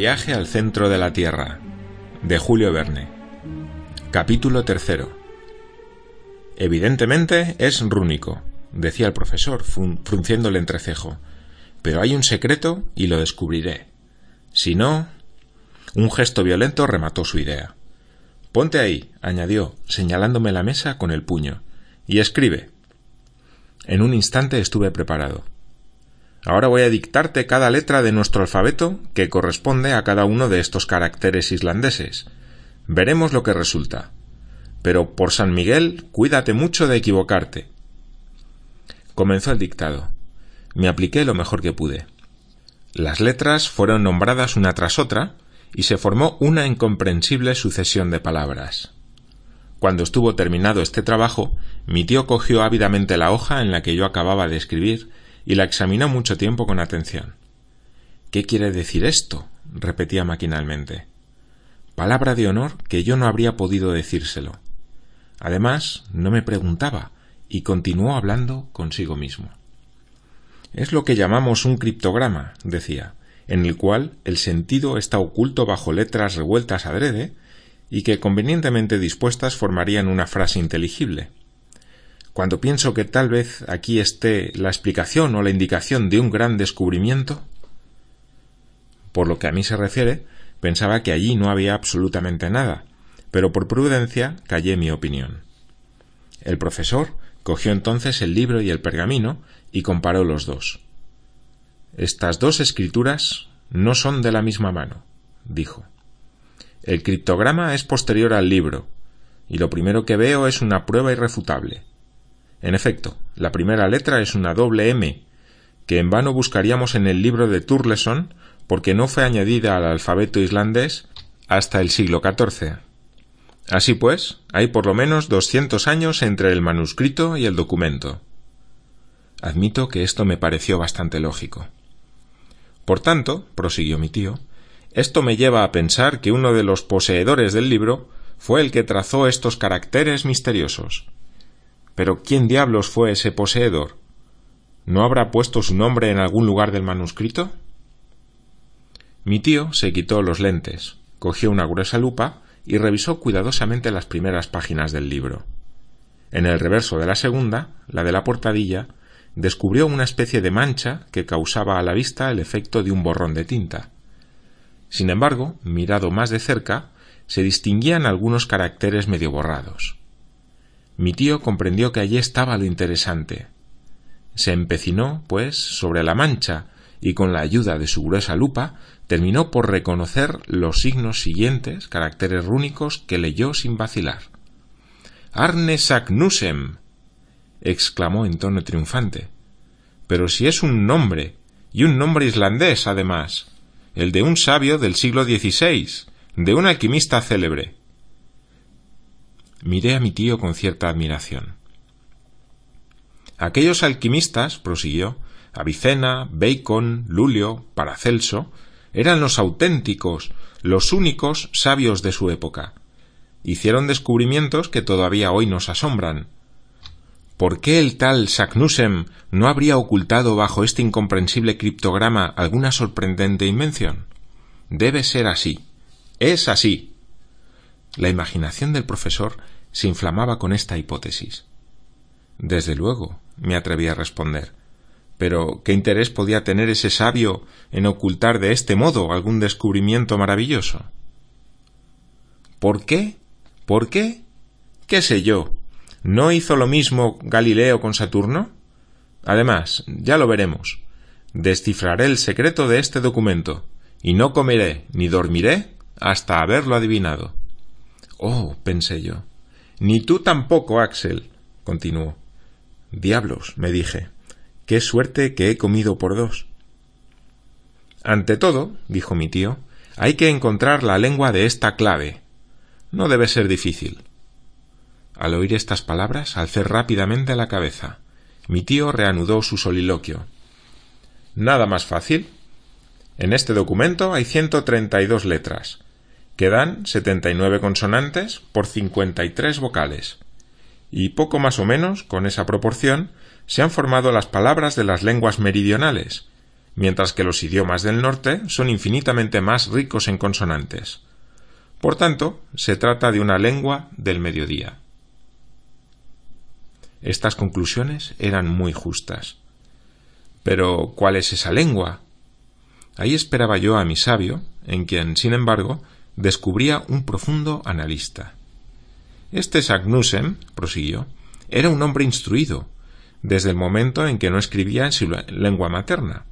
Viaje al centro de la Tierra, de Julio Verne. Capítulo tercero. Evidentemente es rúnico, decía el profesor, frunciendo el entrecejo. Pero hay un secreto y lo descubriré. Si no. Un gesto violento remató su idea. Ponte ahí, añadió, señalándome la mesa con el puño, y escribe. En un instante estuve preparado. Ahora voy a dictarte cada letra de nuestro alfabeto que corresponde a cada uno de estos caracteres islandeses. Veremos lo que resulta. Pero por San Miguel, cuídate mucho de equivocarte. Comenzó el dictado. Me apliqué lo mejor que pude. Las letras fueron nombradas una tras otra y se formó una incomprensible sucesión de palabras. Cuando estuvo terminado este trabajo, mi tío cogió ávidamente la hoja en la que yo acababa de escribir y la examinó mucho tiempo con atención. ¿Qué quiere decir esto? repetía maquinalmente. Palabra de honor que yo no habría podido decírselo. Además, no me preguntaba, y continuó hablando consigo mismo. Es lo que llamamos un criptograma, decía, en el cual el sentido está oculto bajo letras revueltas adrede y que convenientemente dispuestas formarían una frase inteligible. Cuando pienso que tal vez aquí esté la explicación o la indicación de un gran descubrimiento, por lo que a mí se refiere, pensaba que allí no había absolutamente nada, pero por prudencia callé mi opinión. El profesor cogió entonces el libro y el pergamino y comparó los dos. Estas dos escrituras no son de la misma mano, dijo. El criptograma es posterior al libro, y lo primero que veo es una prueba irrefutable. En efecto, la primera letra es una doble M, que en vano buscaríamos en el libro de Turleson porque no fue añadida al alfabeto islandés hasta el siglo XIV. Así pues, hay por lo menos doscientos años entre el manuscrito y el documento. Admito que esto me pareció bastante lógico. Por tanto, prosiguió mi tío, esto me lleva a pensar que uno de los poseedores del libro fue el que trazó estos caracteres misteriosos. Pero ¿quién diablos fue ese poseedor? ¿No habrá puesto su nombre en algún lugar del manuscrito? Mi tío se quitó los lentes, cogió una gruesa lupa y revisó cuidadosamente las primeras páginas del libro. En el reverso de la segunda, la de la portadilla, descubrió una especie de mancha que causaba a la vista el efecto de un borrón de tinta. Sin embargo, mirado más de cerca, se distinguían algunos caracteres medio borrados. Mi tío comprendió que allí estaba lo interesante. Se empecinó, pues, sobre la mancha y con la ayuda de su gruesa lupa terminó por reconocer los signos siguientes, caracteres rúnicos, que leyó sin vacilar. Arne Saknusem exclamó en tono triunfante. Pero si es un nombre, y un nombre islandés, además, el de un sabio del siglo XVI, de un alquimista célebre. Miré a mi tío con cierta admiración. Aquellos alquimistas, prosiguió, Avicena, Bacon, Lulio, Paracelso, eran los auténticos, los únicos sabios de su época. Hicieron descubrimientos que todavía hoy nos asombran. ¿Por qué el tal Saknussemm no habría ocultado bajo este incomprensible criptograma alguna sorprendente invención? Debe ser así. Es así. La imaginación del profesor se inflamaba con esta hipótesis. Desde luego, me atreví a responder. Pero ¿qué interés podía tener ese sabio en ocultar de este modo algún descubrimiento maravilloso? ¿Por qué? ¿Por qué? ¿Qué sé yo? ¿No hizo lo mismo Galileo con Saturno? Además, ya lo veremos. Descifraré el secreto de este documento, y no comeré ni dormiré hasta haberlo adivinado. Oh, pensé yo. Ni tú tampoco, Axel, continuó. Diablos, me dije. Qué suerte que he comido por dos. Ante todo, dijo mi tío, hay que encontrar la lengua de esta clave. No debe ser difícil. Al oír estas palabras, alcé rápidamente la cabeza. Mi tío reanudó su soliloquio. Nada más fácil. En este documento hay ciento treinta y dos letras, que dan setenta y nueve consonantes por cincuenta y tres vocales. Y poco más o menos, con esa proporción, se han formado las palabras de las lenguas meridionales, mientras que los idiomas del norte son infinitamente más ricos en consonantes. Por tanto, se trata de una lengua del mediodía. Estas conclusiones eran muy justas. Pero, ¿cuál es esa lengua? Ahí esperaba yo a mi sabio, en quien, sin embargo, descubría un profundo analista. Este Sagnussen, prosiguió, era un hombre instruido, desde el momento en que no escribía en su lengua materna.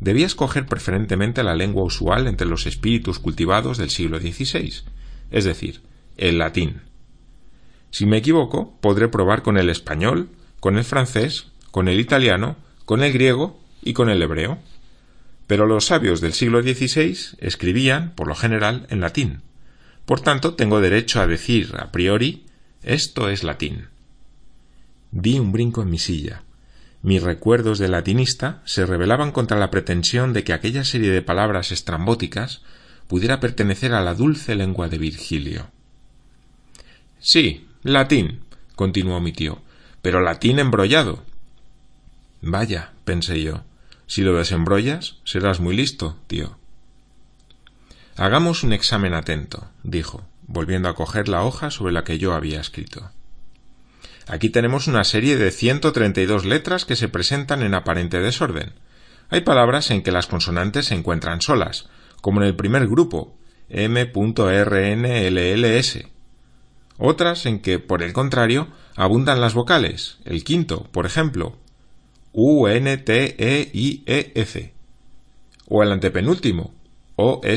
Debía escoger preferentemente la lengua usual entre los espíritus cultivados del siglo XVI, es decir, el latín. Si me equivoco, podré probar con el español, con el francés, con el italiano, con el griego y con el hebreo. Pero los sabios del siglo XVI escribían, por lo general, en latín. Por tanto, tengo derecho a decir a priori esto es latín. Di un brinco en mi silla. Mis recuerdos de latinista se rebelaban contra la pretensión de que aquella serie de palabras estrambóticas pudiera pertenecer a la dulce lengua de Virgilio. Sí, latín, continuó mi tío, pero latín embrollado. Vaya, pensé yo, si lo desembrollas, serás muy listo, tío. Hagamos un examen atento, dijo, volviendo a coger la hoja sobre la que yo había escrito. Aquí tenemos una serie de ciento treinta y dos letras que se presentan en aparente desorden. Hay palabras en que las consonantes se encuentran solas, como en el primer grupo, M.RNLLS. Otras en que, por el contrario, abundan las vocales, el quinto, por ejemplo, U-N-T-E-I-E-F, o el antepenúltimo, O-S-E-I-B-O.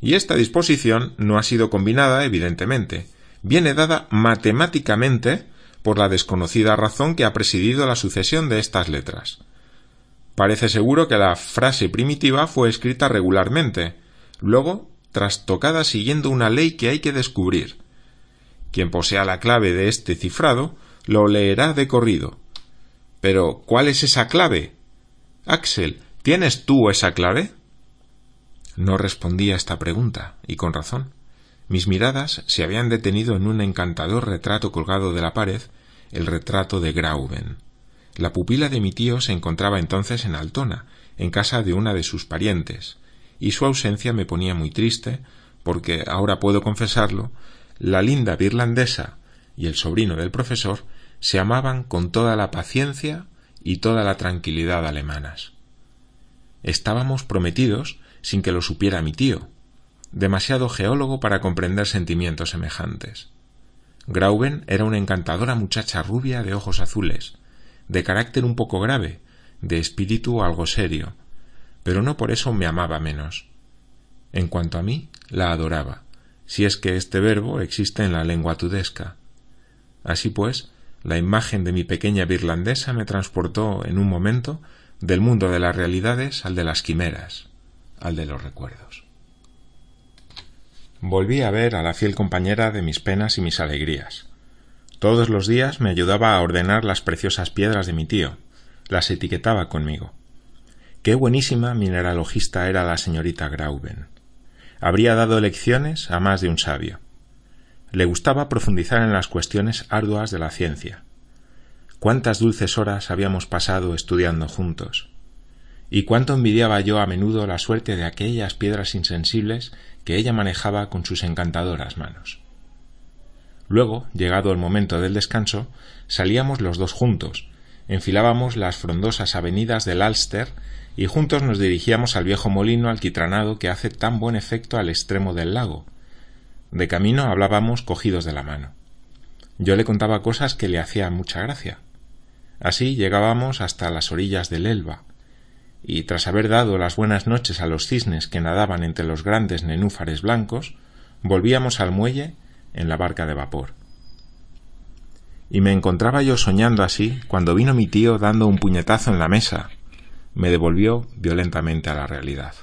Y esta disposición no ha sido combinada, evidentemente, viene dada matemáticamente por la desconocida razón que ha presidido la sucesión de estas letras. Parece seguro que la frase primitiva fue escrita regularmente, luego trastocada siguiendo una ley que hay que descubrir. Quien posea la clave de este cifrado lo leerá de corrido. Pero ¿cuál es esa clave? Axel, ¿tienes tú esa clave? No respondí a esta pregunta, y con razón. Mis miradas se habían detenido en un encantador retrato colgado de la pared, el retrato de Grauben. La pupila de mi tío se encontraba entonces en Altona, en casa de una de sus parientes, y su ausencia me ponía muy triste, porque, ahora puedo confesarlo, la linda virlandesa y el sobrino del profesor se amaban con toda la paciencia y toda la tranquilidad alemanas. Estábamos prometidos sin que lo supiera mi tío, demasiado geólogo para comprender sentimientos semejantes. Grauben era una encantadora muchacha rubia de ojos azules, de carácter un poco grave, de espíritu algo serio, pero no por eso me amaba menos. En cuanto a mí, la adoraba, si es que este verbo existe en la lengua tudesca. Así pues, la imagen de mi pequeña virlandesa me transportó en un momento del mundo de las realidades al de las quimeras, al de los recuerdos. Volví a ver a la fiel compañera de mis penas y mis alegrías. Todos los días me ayudaba a ordenar las preciosas piedras de mi tío, las etiquetaba conmigo. Qué buenísima mineralogista era la señorita Grauben. Habría dado lecciones a más de un sabio. Le gustaba profundizar en las cuestiones arduas de la ciencia. Cuántas dulces horas habíamos pasado estudiando juntos. Y cuánto envidiaba yo a menudo la suerte de aquellas piedras insensibles que ella manejaba con sus encantadoras manos. Luego, llegado el momento del descanso, salíamos los dos juntos, enfilábamos las frondosas avenidas del Alster y juntos nos dirigíamos al viejo molino alquitranado que hace tan buen efecto al extremo del lago. De camino hablábamos cogidos de la mano. Yo le contaba cosas que le hacían mucha gracia. Así llegábamos hasta las orillas del Elba, y tras haber dado las buenas noches a los cisnes que nadaban entre los grandes nenúfares blancos, volvíamos al muelle en la barca de vapor. Y me encontraba yo soñando así cuando vino mi tío dando un puñetazo en la mesa. Me devolvió violentamente a la realidad.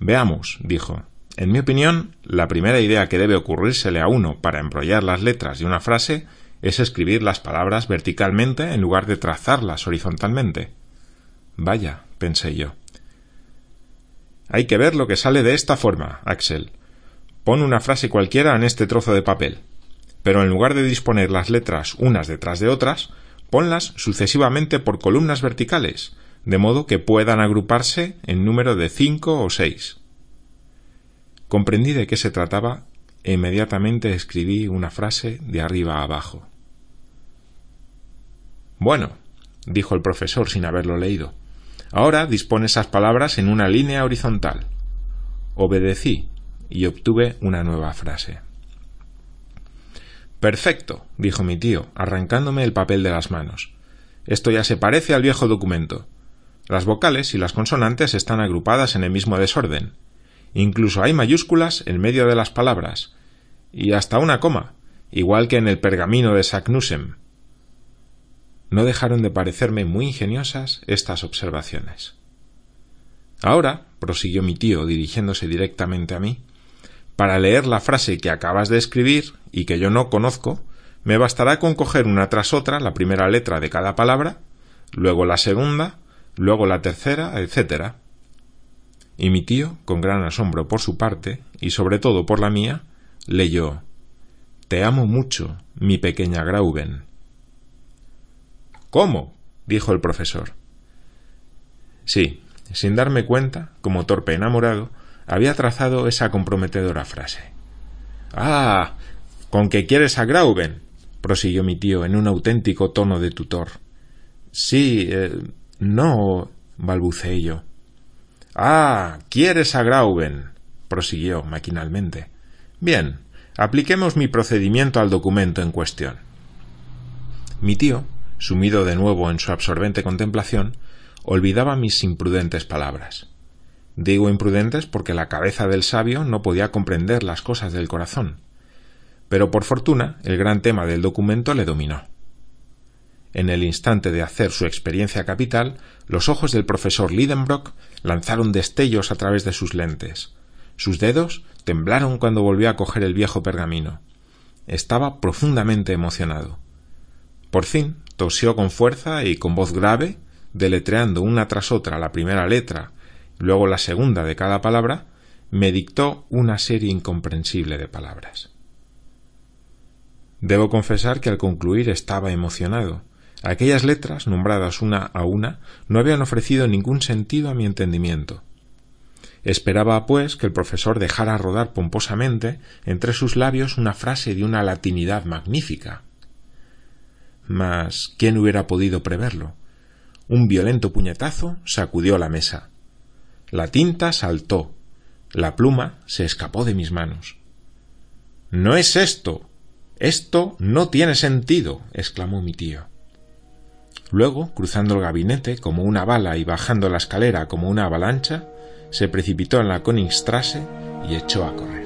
Veamos, dijo. En mi opinión, la primera idea que debe ocurrírsele a uno para embrollar las letras de una frase es escribir las palabras verticalmente en lugar de trazarlas horizontalmente. Vaya, pensé yo. Hay que ver lo que sale de esta forma, Axel. Pon una frase cualquiera en este trozo de papel, pero en lugar de disponer las letras unas detrás de otras, Ponlas sucesivamente por columnas verticales, de modo que puedan agruparse en número de cinco o seis. Comprendí de qué se trataba e inmediatamente escribí una frase de arriba a abajo. Bueno, dijo el profesor sin haberlo leído. Ahora dispone esas palabras en una línea horizontal. Obedecí y obtuve una nueva frase. Perfecto, dijo mi tío, arrancándome el papel de las manos. Esto ya se parece al viejo documento. Las vocales y las consonantes están agrupadas en el mismo desorden. Incluso hay mayúsculas en medio de las palabras. Y hasta una coma, igual que en el pergamino de Saknussem. No dejaron de parecerme muy ingeniosas estas observaciones. Ahora, prosiguió mi tío dirigiéndose directamente a mí, para leer la frase que acabas de escribir y que yo no conozco, me bastará con coger una tras otra la primera letra de cada palabra, luego la segunda, luego la tercera, etc. Y mi tío, con gran asombro por su parte, y sobre todo por la mía, leyó Te amo mucho, mi pequeña Grauben. ¿Cómo? dijo el profesor. Sí, sin darme cuenta, como torpe enamorado, había trazado esa comprometedora frase. Ah. con que quieres a Grauben. prosiguió mi tío en un auténtico tono de tutor. Sí. Eh, no. balbuceé yo. Ah. quieres a Grauben. prosiguió maquinalmente. Bien. Apliquemos mi procedimiento al documento en cuestión. Mi tío, sumido de nuevo en su absorbente contemplación, olvidaba mis imprudentes palabras. Digo imprudentes porque la cabeza del sabio no podía comprender las cosas del corazón. Pero por fortuna el gran tema del documento le dominó. En el instante de hacer su experiencia capital, los ojos del profesor Lidenbrock lanzaron destellos a través de sus lentes. Sus dedos temblaron cuando volvió a coger el viejo pergamino. Estaba profundamente emocionado. Por fin tosió con fuerza y con voz grave, deletreando una tras otra la primera letra luego la segunda de cada palabra, me dictó una serie incomprensible de palabras. Debo confesar que al concluir estaba emocionado. Aquellas letras, nombradas una a una, no habían ofrecido ningún sentido a mi entendimiento. Esperaba, pues, que el profesor dejara rodar pomposamente entre sus labios una frase de una latinidad magnífica. Mas, ¿quién hubiera podido preverlo? Un violento puñetazo sacudió la mesa. La tinta saltó. La pluma se escapó de mis manos. No es esto. Esto no tiene sentido. exclamó mi tío. Luego, cruzando el gabinete como una bala y bajando la escalera como una avalancha, se precipitó en la Königstrasse y echó a correr.